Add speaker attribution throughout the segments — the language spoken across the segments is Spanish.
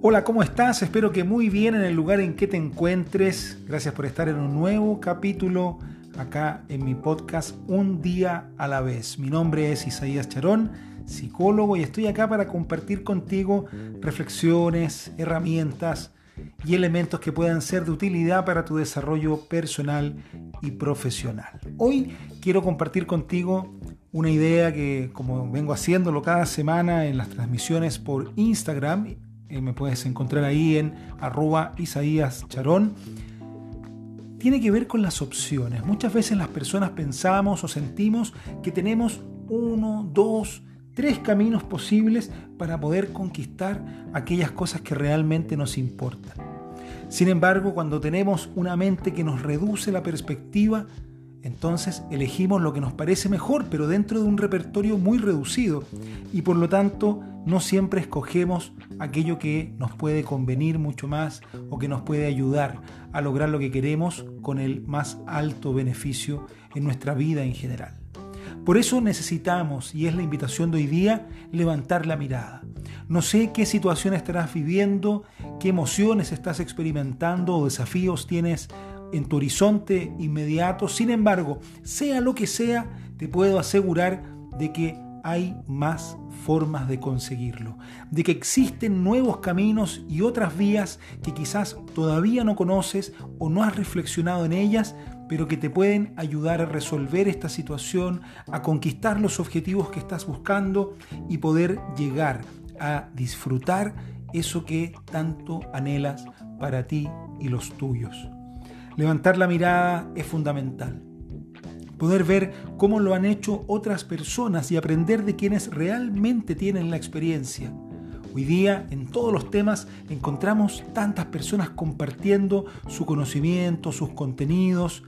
Speaker 1: Hola, ¿cómo estás? Espero que muy bien en el lugar en que te encuentres. Gracias por estar en un nuevo capítulo acá en mi podcast Un día a la vez. Mi nombre es Isaías Charón, psicólogo, y estoy acá para compartir contigo reflexiones, herramientas y elementos que puedan ser de utilidad para tu desarrollo personal y profesional. Hoy quiero compartir contigo una idea que, como vengo haciéndolo cada semana en las transmisiones por Instagram, me puedes encontrar ahí en arroba Isaías Charón, tiene que ver con las opciones. Muchas veces las personas pensamos o sentimos que tenemos uno, dos, tres caminos posibles para poder conquistar aquellas cosas que realmente nos importan. Sin embargo, cuando tenemos una mente que nos reduce la perspectiva, entonces elegimos lo que nos parece mejor, pero dentro de un repertorio muy reducido. Y por lo tanto, no siempre escogemos aquello que nos puede convenir mucho más o que nos puede ayudar a lograr lo que queremos con el más alto beneficio en nuestra vida en general. Por eso necesitamos, y es la invitación de hoy día, levantar la mirada. No sé qué situación estarás viviendo, qué emociones estás experimentando o desafíos tienes en tu horizonte inmediato. Sin embargo, sea lo que sea, te puedo asegurar de que hay más formas de conseguirlo, de que existen nuevos caminos y otras vías que quizás todavía no conoces o no has reflexionado en ellas, pero que te pueden ayudar a resolver esta situación, a conquistar los objetivos que estás buscando y poder llegar a disfrutar eso que tanto anhelas para ti y los tuyos. Levantar la mirada es fundamental. Poder ver cómo lo han hecho otras personas y aprender de quienes realmente tienen la experiencia. Hoy día en todos los temas encontramos tantas personas compartiendo su conocimiento, sus contenidos,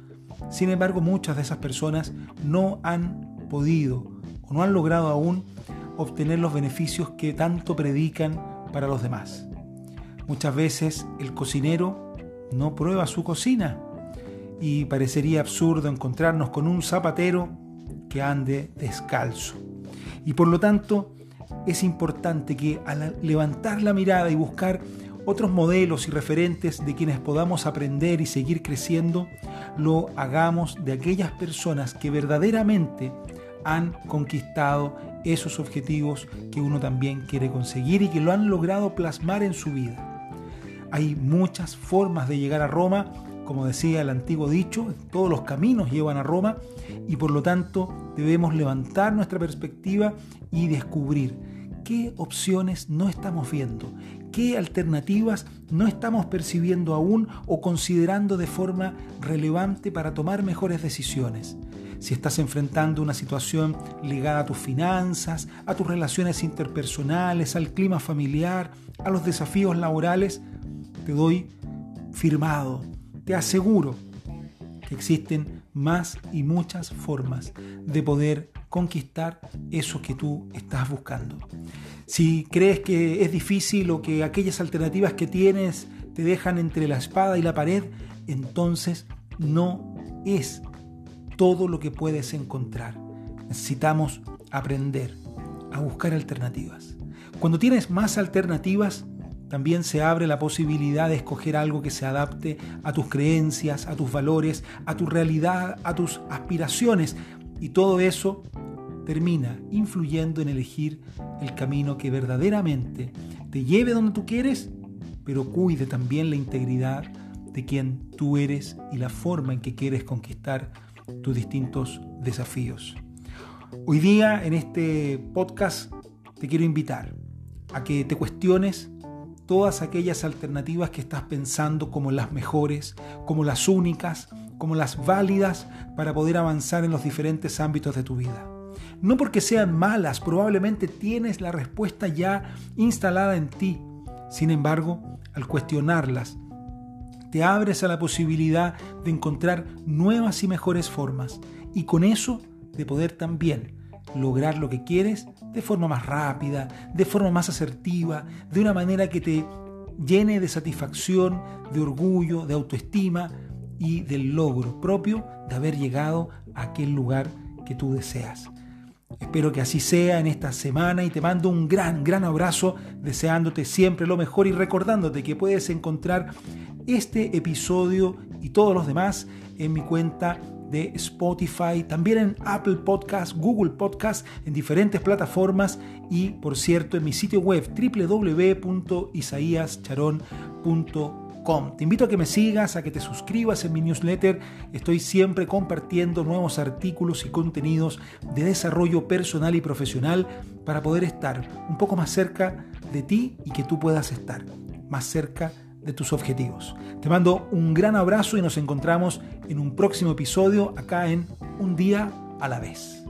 Speaker 1: sin embargo, muchas de esas personas no han podido o no han logrado aún obtener los beneficios que tanto predican para los demás. Muchas veces el cocinero no prueba su cocina y parecería absurdo encontrarnos con un zapatero que ande descalzo. Y por lo tanto es importante que al levantar la mirada y buscar otros modelos y referentes de quienes podamos aprender y seguir creciendo, lo hagamos de aquellas personas que verdaderamente han conquistado esos objetivos que uno también quiere conseguir y que lo han logrado plasmar en su vida. Hay muchas formas de llegar a Roma, como decía el antiguo dicho, todos los caminos llevan a Roma y por lo tanto debemos levantar nuestra perspectiva y descubrir qué opciones no estamos viendo, qué alternativas no estamos percibiendo aún o considerando de forma relevante para tomar mejores decisiones. Si estás enfrentando una situación ligada a tus finanzas, a tus relaciones interpersonales, al clima familiar, a los desafíos laborales, te doy firmado, te aseguro que existen más y muchas formas de poder conquistar eso que tú estás buscando. Si crees que es difícil o que aquellas alternativas que tienes te dejan entre la espada y la pared, entonces no es todo lo que puedes encontrar. Necesitamos aprender a buscar alternativas. Cuando tienes más alternativas, también se abre la posibilidad de escoger algo que se adapte a tus creencias, a tus valores, a tu realidad, a tus aspiraciones. Y todo eso termina influyendo en elegir el camino que verdaderamente te lleve donde tú quieres, pero cuide también la integridad de quien tú eres y la forma en que quieres conquistar tus distintos desafíos. Hoy día en este podcast te quiero invitar a que te cuestiones todas aquellas alternativas que estás pensando como las mejores, como las únicas, como las válidas para poder avanzar en los diferentes ámbitos de tu vida. No porque sean malas, probablemente tienes la respuesta ya instalada en ti. Sin embargo, al cuestionarlas, te abres a la posibilidad de encontrar nuevas y mejores formas y con eso de poder también lograr lo que quieres de forma más rápida, de forma más asertiva, de una manera que te llene de satisfacción, de orgullo, de autoestima y del logro propio de haber llegado a aquel lugar que tú deseas. Espero que así sea en esta semana y te mando un gran, gran abrazo deseándote siempre lo mejor y recordándote que puedes encontrar este episodio y todos los demás en mi cuenta de Spotify, también en Apple Podcast, Google Podcast, en diferentes plataformas y, por cierto, en mi sitio web www.isaíascharón.com. Te invito a que me sigas, a que te suscribas en mi newsletter. Estoy siempre compartiendo nuevos artículos y contenidos de desarrollo personal y profesional para poder estar un poco más cerca de ti y que tú puedas estar más cerca de de tus objetivos. Te mando un gran abrazo y nos encontramos en un próximo episodio acá en Un día a la vez.